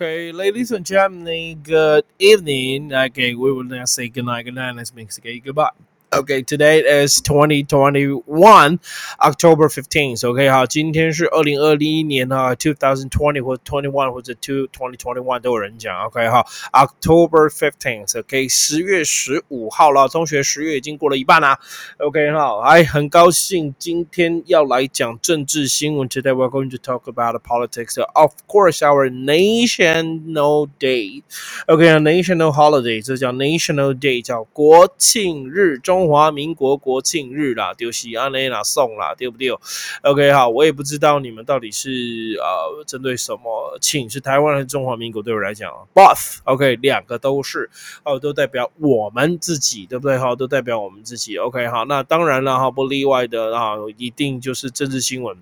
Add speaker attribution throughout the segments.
Speaker 1: Okay, ladies and gentlemen, good evening. Okay, we will now say good night, good night. Let's make say goodbye. Okay, today is twenty twenty one, October fifteenth. OK，好，今天是二零二一年哈，two thousand twenty 或 twenty one 或者 two twenty twenty one 都有人讲。OK，好，October fifteenth。OK，十月十五号了，同学，十月已经过了一半啦。OK，好，哎，很高兴今天要来讲政治新闻。Today we're going to talk about the politics. Of course, our national day. OK，national holiday，这叫 national day，叫国庆日中。 中华民国国庆日啦，丢西安内啦送啦，丢不丢？OK，好，我也不知道你们到底是呃针对什么请，是台湾还是中华民国？对我来讲啊，both，OK，两个都是，哦，都代表我们自己，对不对？哈，都代表我们自己。OK，好，那当然了，哈，不例外的啊，一定就是政治新闻。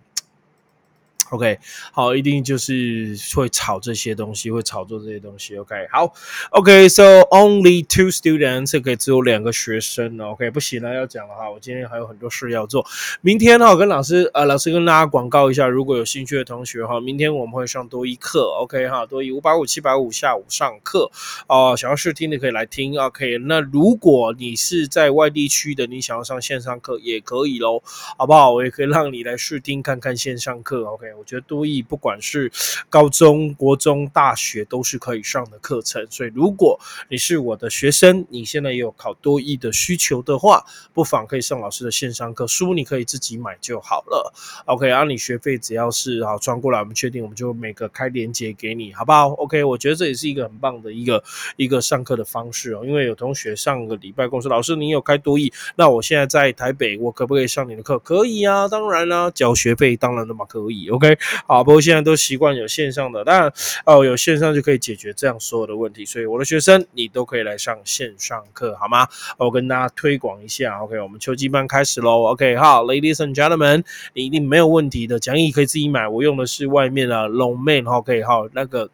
Speaker 1: OK，好，一定就是会炒这些东西，会炒作这些东西。OK，好，OK，so only two students，可以只有两个学生 OK，不行了，要讲了哈，我今天还有很多事要做。明天哈，跟老师呃，老师跟大家广告一下，如果有兴趣的同学哈，明天我们会上多一课。OK，哈，多一五百五七百五下午上课哦，想要试听的可以来听。OK，那如果你是在外地区的，你想要上线上课也可以喽，好不好？我也可以让你来试听看看线上课。OK。我觉得多益不管是高中国中大学都是可以上的课程，所以如果你是我的学生，你现在也有考多益的需求的话，不妨可以上老师的线上课，书你可以自己买就好了。OK，啊你学费只要是好传过来，我们确定我们就每个开链接给你，好不好？OK，我觉得这也是一个很棒的一个一个上课的方式哦，因为有同学上个礼拜跟我说，老师你有开多益，那我现在在台北，我可不可以上你的课？可以啊，当然啦，交学费当然的嘛，可以。OK。好，不过现在都习惯有线上的，当然哦，有线上就可以解决这样所有的问题，所以我的学生你都可以来上线上课，好吗？我跟大家推广一下，OK，我们秋季班开始喽，OK，好，Ladies and gentlemen，你一定没有问题的，讲义可以自己买，我用的是外面的 Long Man，OK，好，那个。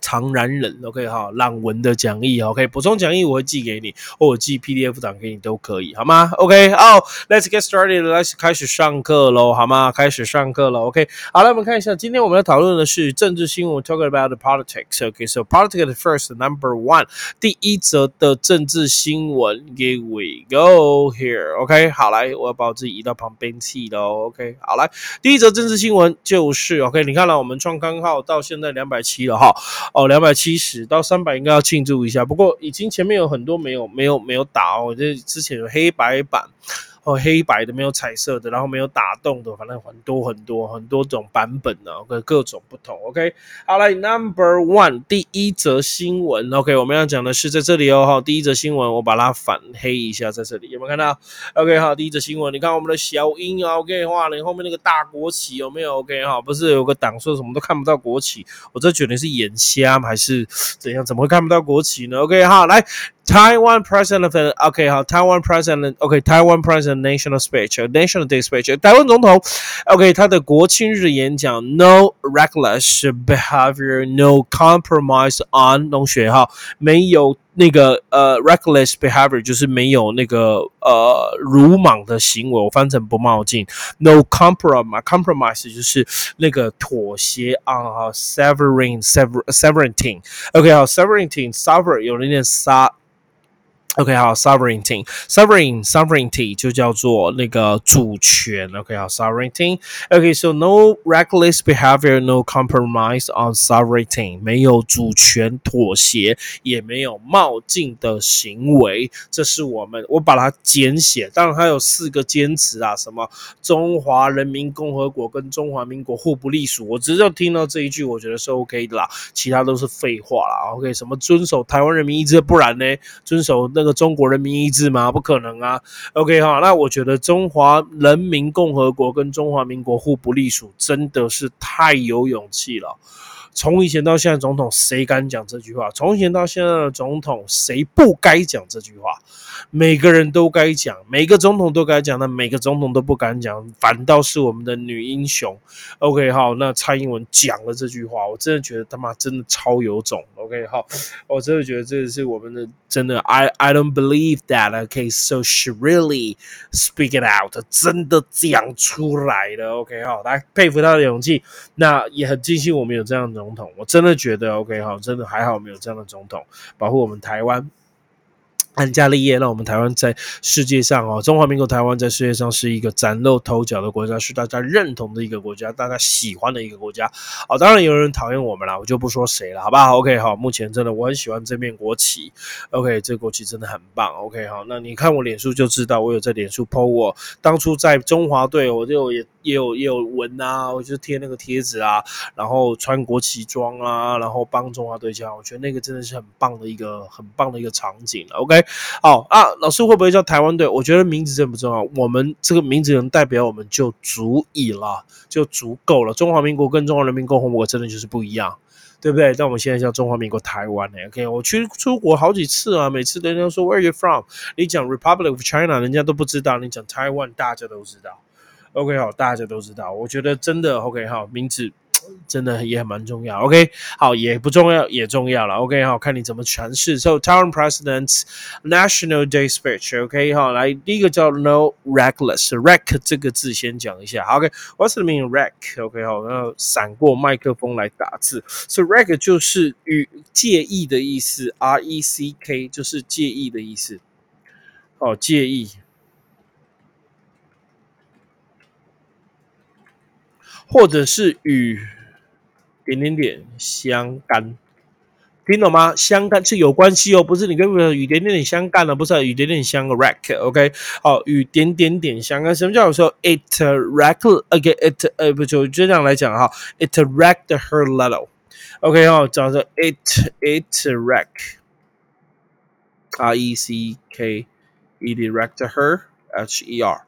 Speaker 1: 常然人，OK 哈，朗文的讲义，OK，补充讲义我会寄给你，或者寄 PDF 档给你都可以，好吗？OK，哦，Let's get started，Let's 开始上课喽，好吗？开始上课了，OK，好了，我们看一下，今天我们要讨论的是政治新闻，Talk about the politics，OK，so politics first number one，第一则的政治新闻，Here we go here，OK，好来，我要把我自己移到旁边去喽，OK，好来，第一则政治新闻就是，OK，你看了我们创刊号到现在两百七了哈。哦，两百七十到三百应该要庆祝一下，不过已经前面有很多没有没有没有打哦，这之前有黑白版。哦，黑白的没有彩色的，然后没有打洞的，反正很多很多很多种版本呢，跟各种不同。OK，好来，Number One，第一则新闻。OK，我们要讲的是在这里哦，哈，第一则新闻我把它反黑一下，在这里有没有看到？OK，好，第一则新闻，你看我们的小鹰啊，OK，哇，你后面那个大国旗有没有？OK，哈，不是有个党说什么都看不到国旗，我这觉得是眼瞎还是怎样？怎么会看不到国旗呢？OK，好，来。Taiwan president OK 好，Taiwan president OK Taiwan president national speech national day speech 台湾总统 OK 他的国庆日演讲 No reckless behavior No compromise on 同学哈没有那个呃 reckless behavior 就是没有那个呃鲁莽的行为，我翻成不冒进。No compromise compromise 就是那个妥协啊，severing sever severing OK 好，severing sever 有人念杀。 OK，好，sovereignty，sovereign，sovereignty 就叫做那个主权。OK，好，sovereignty。OK，so no reckless behavior，no compromise on sovereignty，没有主权妥协，也没有冒进的行为。这是我们，我把它简写。当然，它有四个坚持啊，什么中华人民共和国跟中华民国互不隶属。我只要听到这一句，我觉得是 OK 的啦，其他都是废话啦。OK，什么遵守台湾人民意志，不然呢？遵守那个。中国人民意志吗？不可能啊！OK 哈，那我觉得中华人民共和国跟中华民国互不隶属，真的是太有勇气了。从以前到现在，总统谁敢讲这句话？从以前到现在的总统，谁不该讲这句话？每个人都该讲，每个总统都该讲，但每个总统都不敢讲，反倒是我们的女英雄。OK，好，那蔡英文讲了这句话，我真的觉得他妈真的超有种。OK，好，我真的觉得这是我们的真的，I I I don't believe that. OK，so she really speak it out，真的讲出来的。OK，好，来佩服她的勇气，那也很庆幸我们有这样的总统。我真的觉得 OK，好，真的还好没有这样的总统保护我们台湾。安家立业，让我们台湾在世界上哦，中华民国台湾在世界上是一个崭露头角的国家，是大家认同的一个国家，大家喜欢的一个国家。哦，当然有人讨厌我们了，我就不说谁了，好不好？OK，好，目前真的我很喜欢这面国旗，OK，这国旗真的很棒。OK，好，那你看我脸书就知道，我有在脸书 PO 我当初在中华队，我就也也有也有纹啊，我就贴那个贴纸啊，然后穿国旗装啊，然后帮中华队叫，我觉得那个真的是很棒的一个很棒的一个场景了。OK。好啊，老师会不会叫台湾队？我觉得名字真不重要，我们这个名字能代表我们就足以了，就足够了。中华民国跟中华人民共和国真的就是不一样，对不对？但我们现在叫中华民国台湾呢？OK，我去出国好几次啊，每次人家说 Where are you from？你讲 Republic of China，人家都不知道；你讲台湾，大家都知道。OK，好，大家都知道。我觉得真的 OK，好，名字。真的也蛮重要，OK，好也不重要也重要了，OK，好看你怎么诠释。So Taiwan President's National Day Speech，OK，好来第一个叫 No Reckless，Reck 这个字先讲一下，OK，What's the meaning Reck？OK，好，然后闪过麦克风来打字，So Reck 就是与介意的意思，R E C K 就是介意的意思，哦介意。或者是与点点点相干，听懂吗？相干是有关系哦，不是你跟与点点点相干了，不是与点点相 rack，OK？好，与点点点相干，什么叫说 it rack？OK，it 呃不就就这样来讲哈，it racked her little，OK？好，讲说 it it rack，R E C K，it racked her，H E R。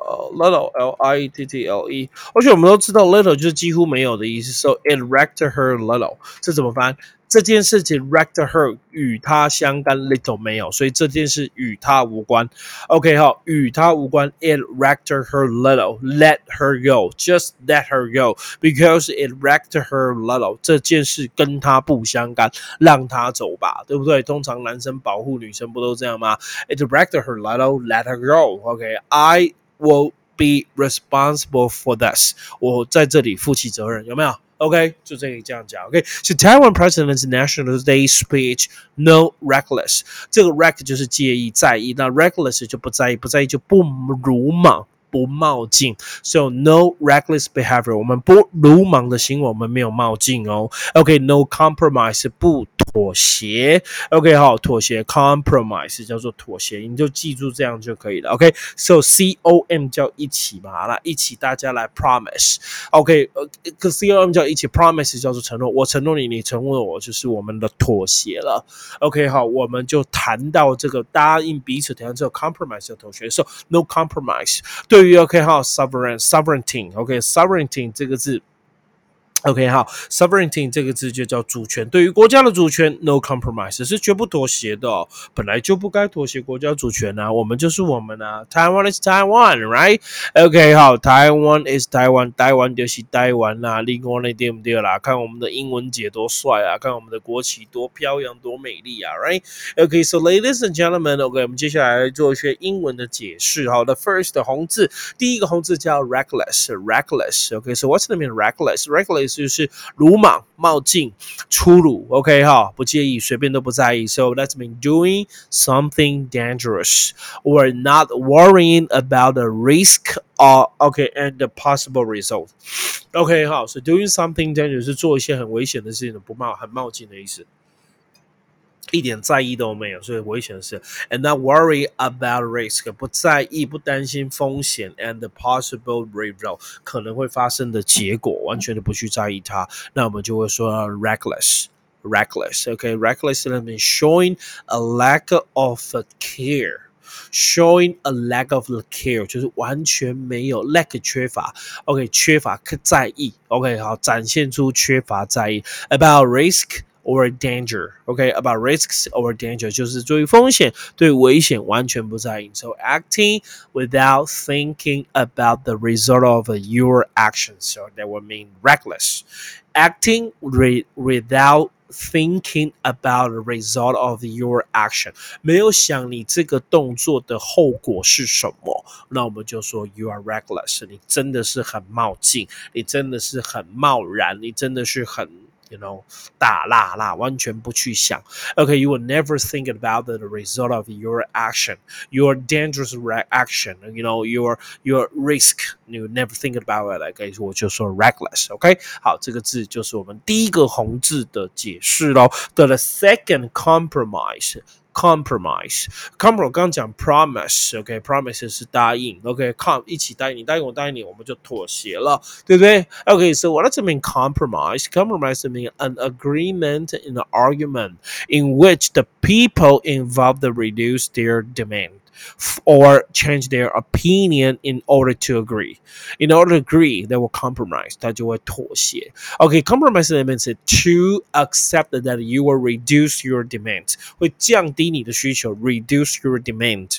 Speaker 1: 呃，little l i t t l e，而且我们都知道 little 就是几乎没有的意思，so it wrecked her little，这怎么翻？这件事情 wrecked her 与他相干 little 没有，所以这件事与他无关。OK 好，与他无关，it wrecked her little，let her go，just let her go because it wrecked her little，这件事跟他不相干，让他走吧，对不对？通常男生保护女生不都这样吗？It wrecked her little，let her go。OK，I will be responsible for this。我在这里负起责任，有没有？OK，就这个这样讲。OK，是、so、Taiwan President's National Day Speech No reckless，这个 reck 就是介意在意，那 reckless 就不在意，不在意就不鲁莽。 不冒进，so no reckless behavior。我们不鲁莽的行为，我们没有冒进哦。OK，no compromise 不妥协。OK，好，妥协 compromise 叫做妥协，你就记住这样就可以了。OK，so C O M 叫一起嘛，啦一起大家来 promise。OK，呃，C O M 叫一起 promise 叫做承诺，我承诺你，你承诺我，就是我们的妥协了。OK，好，我们就谈到这个答应彼此，谈到这个 compromise 的妥协，so no compromise 对。对于 OK 哈，sovereign sovereignty，OK，sovereignty 这个字。 OK，好，sovereignty 这个字就叫主权。对于国家的主权，no compromise 是绝不妥协的。本来就不该妥协国家主权啊，我们就是我们啊。Taiwan is Taiwan，right？OK，好，Taiwan is Taiwan，台湾就是台湾啦。另外那对不对啦？看我们的英文姐多帅啊，看我们的国旗多飘扬、多美丽啊，right？OK，so ladies and gentlemen，OK，我们接下来做一些英文的解释。好的，first 红字，第一个红字叫 reckless，reckless。OK，so what's the mean reckless？reckless 就是鲁莽、冒进、粗鲁，OK 哈，不介意，随便都不在意。So that's mean doing something dangerous. We're not worrying about the risk or OK and the possible result. OK 哈，So doing something dangerous 是做一些很危险的事情的，不冒很冒进的意思。一点在意都没有，所以危险的事。And not worry about risk，不在意、不担心风险，and the possible result 可能会发生的结果，完全的不去在意它。那我们就会说 reckless。reckless. Okay, reckless means showing a lack of care. Showing a lack of care 就是完全没有 lack 缺乏，OK 缺乏在意，OK 好展现出缺乏在意。About risk or danger. Okay, about risks or danger 就是对风险、对危险完全不在意。So acting without thinking about the result of your actions, so that would mean reckless. Acting re- without thinking about the result of your action，没有想你这个动作的后果是什么，那我们就说 you are reckless，你真的是很冒进，你真的是很贸然，你真的是很。 you know 大辣辣，完全不去想。Okay, you will never think about the result of your action, your dangerous action. You know your your risk. You never think about it. Okay，我就说 reckless. OK，好，这个字就是我们第一个红字的解释喽。The second compromise compromise。compromise 刚刚讲 promise，OK，promise 是答应，OK，com 一起答应你，答应我，答应你，我们就妥协了，对不对？OK，so what does it mean compromise? Compromise means an agreement in an argument in which the people involved reduce their demand or change their opinion in order to agree. In order to agree, they will compromise. 他就会妥协. Okay, compromise means to accept that you will reduce your demand. 会降低你的需求，reduce your demand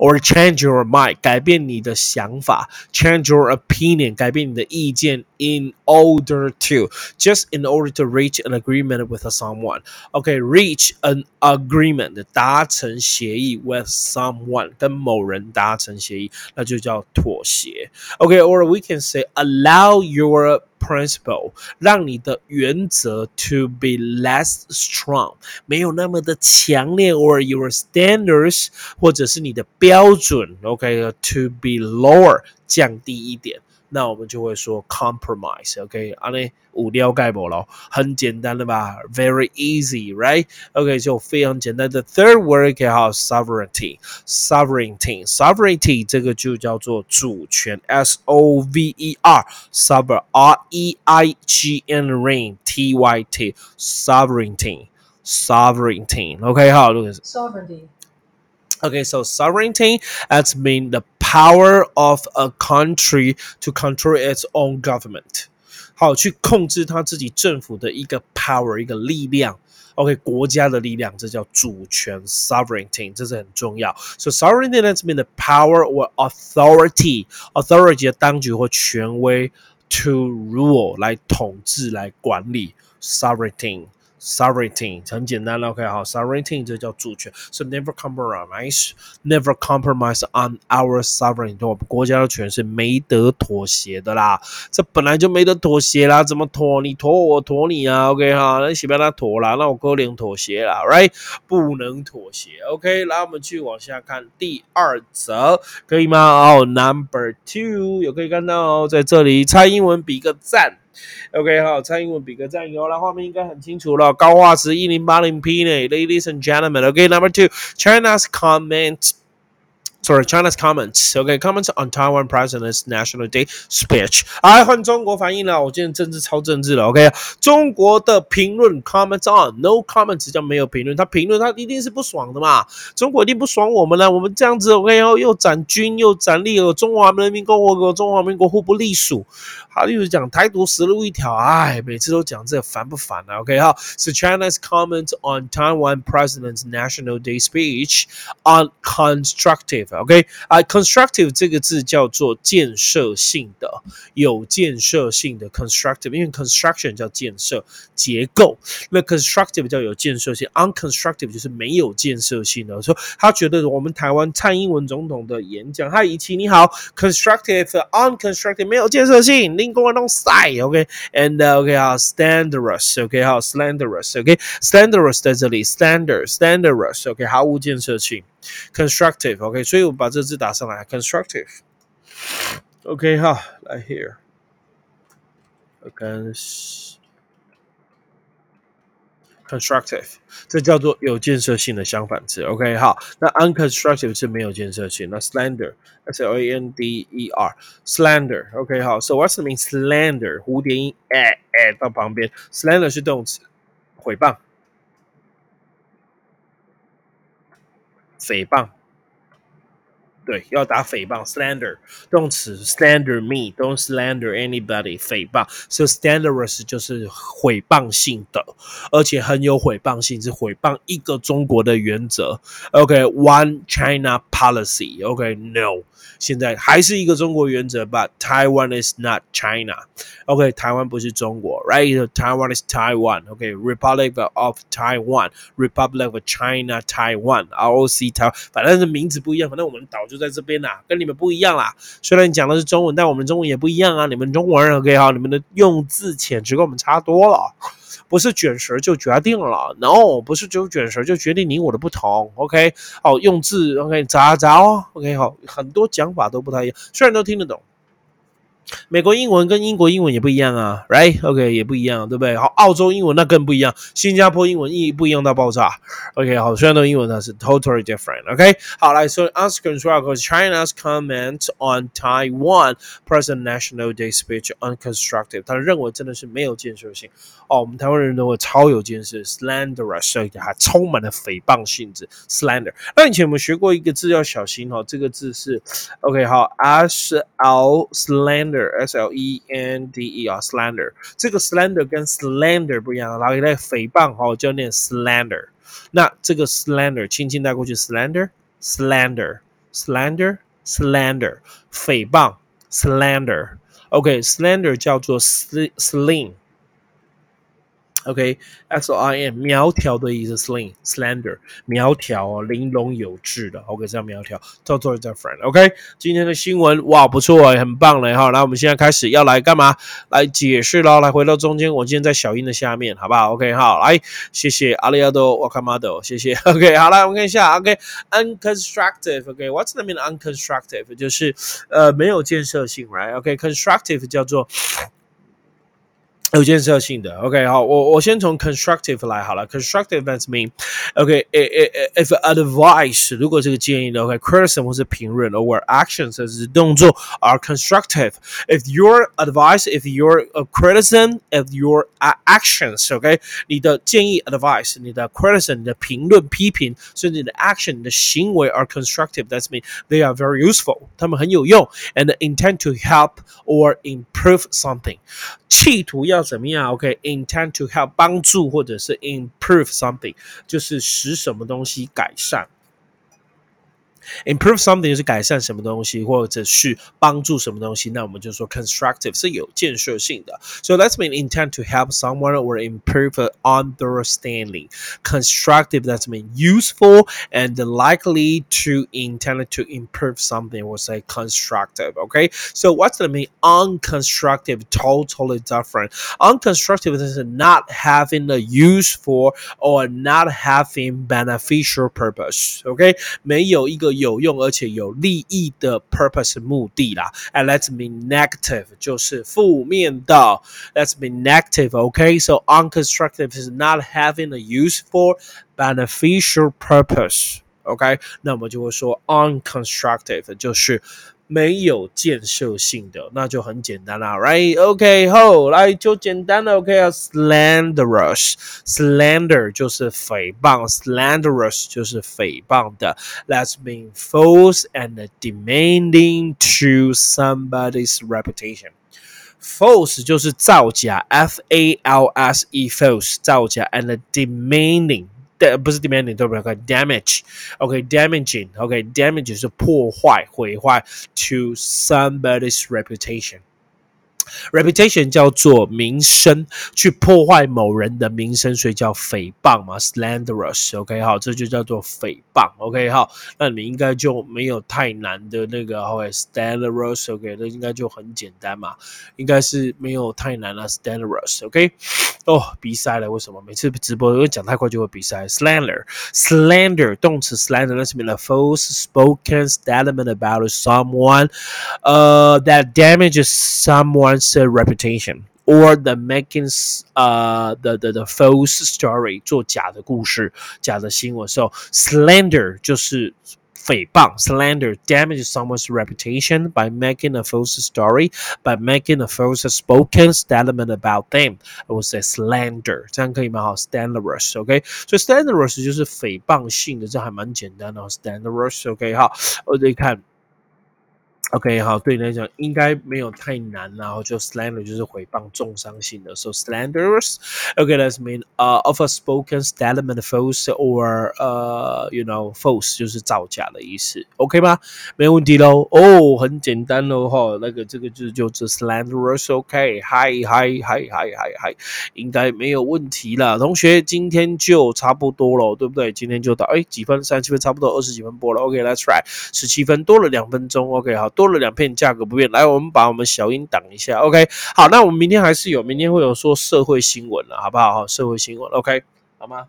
Speaker 1: or change your mind，改变你的想法；change your opinion，改变你的意见。In order to just in order to reach an agreement with someone. Okay, reach an agreement，达成协议 with someone，跟某人达成协议，那就叫妥协。Okay, or we can say allow your principle，让你的原则 to be less strong，没有那么的强烈，or your standards，或者是你的标准，OK，to be lower，降低一点。 那我们就会说 compromise，OK，啊呢无聊盖不咯，很简单的吧，very easy，right？OK，就非常简单的 third word 可以好 sovereignty，sovereignty，sovereignty 这个就叫做主权，S O V E R，sovereign R E I G N rain T Y T，sovereignty，sovereignty，OK，好，
Speaker 2: sovereignty。
Speaker 1: Okay, so sovereignty that's mean the power of a country to control its own government. 好，去控制他自己政府的一个 power，一个力量。OK，国家的力量，这叫主权 sovereignty，这是很重要。So sovereignty that's mean the power or authority, authority 的当局或权威 to rule 来统治来管理 sovereignty。 Sovereignty 很简单了，OK 好，sovereignty 这叫主权，so never compromise，never compromise on our sovereignty，我们国家的权是没得妥协的啦，这本来就没得妥协啦，怎么妥？你妥我，妥你啊，OK 哈，那随便他妥啦，那我哥连妥协啦，right？不能妥协，OK，来我们去往下看第二则，可以吗？哦，Number two，有可以看到哦，在这里蔡英文比个赞。OK，好，蔡英文比个赞，以后那，画面应该很清楚了，高画质一零八零 P 呢，Ladies and gentlemen。OK，Number two，China's comment。Sorry, China's comments. Okay, comments on Taiwan President's National Day speech. 哎，换中国反应了，我今天政治超政治了。OK，中国的评论 comments on no comments 叫没有评论，他评论他一定是不爽的嘛。中国一定不爽我们了，我们这样子 OK 哦，又斩军又斩利，中华人民共和国中华民国互不隶属。好，例如讲台独死路一条，哎，每次都讲这烦不烦啊？OK 哈，So China's comments on Taiwan President's National Day speech on constructive。OK 啊，constructive 这个字叫做建设性的，有建设性的 constructive，因为 construction 叫建设结构，那 constructive 叫有建设性，unconstructive 就是没有建设性的。说他觉得我们台湾蔡英文总统的演讲，嗨，一起你好，constructive，unconstructive 没有建设性，另外弄晒，OK，and OK 啊，slanderous，OK 好，slanderous，OK，slanderous 在这里 s t a n d a r d s l a n d e r o u s o k 毫无建设性。constructive，OK，所以我把这字打上来，constructive，OK，好，来 here，OK，constructive，这叫做有建设性的相反词，OK，好，那 unconstructive 是没有建设性，那 slander，S L A N D E R，slander，OK，好，So what's the mean slander？蝴蝶音，哎哎到旁边，slander 是动词，毁谤。 诽谤对，要打诽谤，slander 动词，slander me，don't slander anybody，诽谤，so slanderous 就是毁谤性的，而且很有毁谤性，是毁谤一个中国的原则。OK，one China policy。OK，no，现在还是一个中国原则，but Taiwan is not China。OK，台湾不是中国，right？Taiwan is Taiwan。OK，Republic of Taiwan，Republic of China Taiwan，ROC 台，反正是名字不一样，反正我们岛。 就在这边啦，跟你们不一样啦。虽然你讲的是中文，但我们中文也不一样啊。你们中文 OK 哈，你们的用字遣词跟我们差多了。不是卷舌就决定了，no，不是只有卷舌就决定你我的不同。OK，好，用字 OK 咋咋哦，OK 好，很多讲法都不太一样，虽然都听得懂。美国英文跟英国英文也不一样啊，right？OK，也不一样，对不对？好，澳洲英文那更不一样，新加坡英文一不一样到爆炸。OK，好，虽然都英文，但是 totally different。OK，好，来说 ask construct China's comment on Taiwan President National Day speech unconstructive，他认为真的是没有建设性。哦，我们台湾人认为超有建设，slanderous，而且还充满了诽谤性质，slander。那以前我们学过一个字要小心哦，这个字是 OK，好，s l slander。s l e n d e 啊，slander，这个 slander 跟 slander 不一样，然后在诽谤哈，就念 slander。那这个 slander 轻轻带过去，slander，slander，slander，slander，诽谤，slander。OK，slander 叫做 sling。 OK，S I N 苗条的意思，slim，slender，苗条哦，玲珑有致的。OK，这样苗条，totally different。OK，今天的新闻哇，不错哎，很棒嘞哈。那我们现在开始要来干嘛？来解释喽。来回到中间，我今天在小英的下面，好不好？OK，好，来，谢谢阿里亚多瓦卡马多，谢谢。OK，好来，我们看一下。OK，unconstructive。OK，what's the mean unconstructive？就是呃没有建设性，right？OK，constructive 叫做。有建设性的，OK，好，我我先从 constructive 来好了，constructive that's mean，OK，if advice 如果这个建议的，OK，criticism 或是评论，or actions 或是动作 are constructive，if your advice，if your criticism，if your actions，OK，你的建议 advice，你的 criticism，你的评论批评，甚至你的 action，你的行为 are constructive，that's mean they are very useful，他们很有用，and intend to help or improve something。企图要 怎么样？OK，intend to help 帮助或者是 improve something，就是使什么东西改善。improve something 是改善什么东西，或者是帮助什么东西，那我们就说 constructive 是有建设性的。So that's mean intend to help someone or improve understanding. Constructive that's mean useful and likely to intend to improve something. We'll say constructive. Okay. So what's the mean unconstructive? Totally different. Unconstructive is not having a useful or not having beneficial purpose. Okay. 没有一个 有用而且有利益的 purpose 目的啦。And let's be negative 就是负面的。Let's be negative, okay? So unconstructive is not having a useful, beneficial purpose. OK，那我们就会说 unconstructive 就是没有建设性的，那就很简单啦，right？OK，后来就简单了，OK 啊，slanderous，slander 就是诽谤，slanderous 就是诽谤的，Let's mean false and demanding to somebody's reputation。false 就是造假，f a l s e，false 造假，and demanding 不是 demanding 对不对？damage，OK，damaging，OK，damage 是破坏、毁坏 to somebody's reputation。 Reputation 叫做名声，去破坏某人的名声，所以叫诽谤嘛，slanderous。OK，好，这就叫做诽谤。OK，好，那你应该就没有太难的那个，OK，slanderous。OK，那应该就很简单嘛，应该是没有太难了，slanderous。OK，哦，鼻塞了，为什么？每次直播因为讲太快就会鼻塞。slander，slander 动词 slander，那是 mean a false spoken statement about someone，呃，that damages someone。reputation or the making uh the the the false story 做假的故事、假的新闻。So slander 就是诽谤，slander damages someone's reputation by making a false story, by making a false spoken statement about them. I would say slander，这样可以吗？好，slanderous，OK，所以 slanderous 就是诽谤性的，这还蛮简单的，slanderous，OK，好，我再看。 OK，好，对你来讲应该没有太难，然后就 slander 就是诽谤、重伤性的，so slanders。OK，that's mean uh of a spoken statement false or uh you know false 就是造假的意思，OK 吗？没问题喽，哦，很简单喽哈，那个这个字就是 slanderous，OK，Hi，Hi，Hi，Hi，Hi，Hi，应该没有问题了，同学，今天就差不多了，对不对？今天就到，哎，几分？三十七分，差不多二十几分播了，OK，Let's try，十七分多了两分钟，OK，好多。多了两片，价格不变。来，我们把我们小音挡一下，OK。好，那我们明天还是有，明天会有说社会新闻了，好不好？哈，社会新闻，OK，好吗？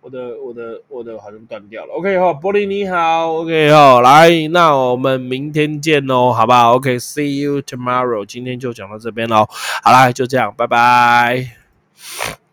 Speaker 1: 我的，我的，我的好像断掉了，OK。哈，玻璃你好，OK。哈，来，那我们明天见哦，好不好？OK，See you tomorrow。今天就讲到这边喽，好啦，就这样，拜拜。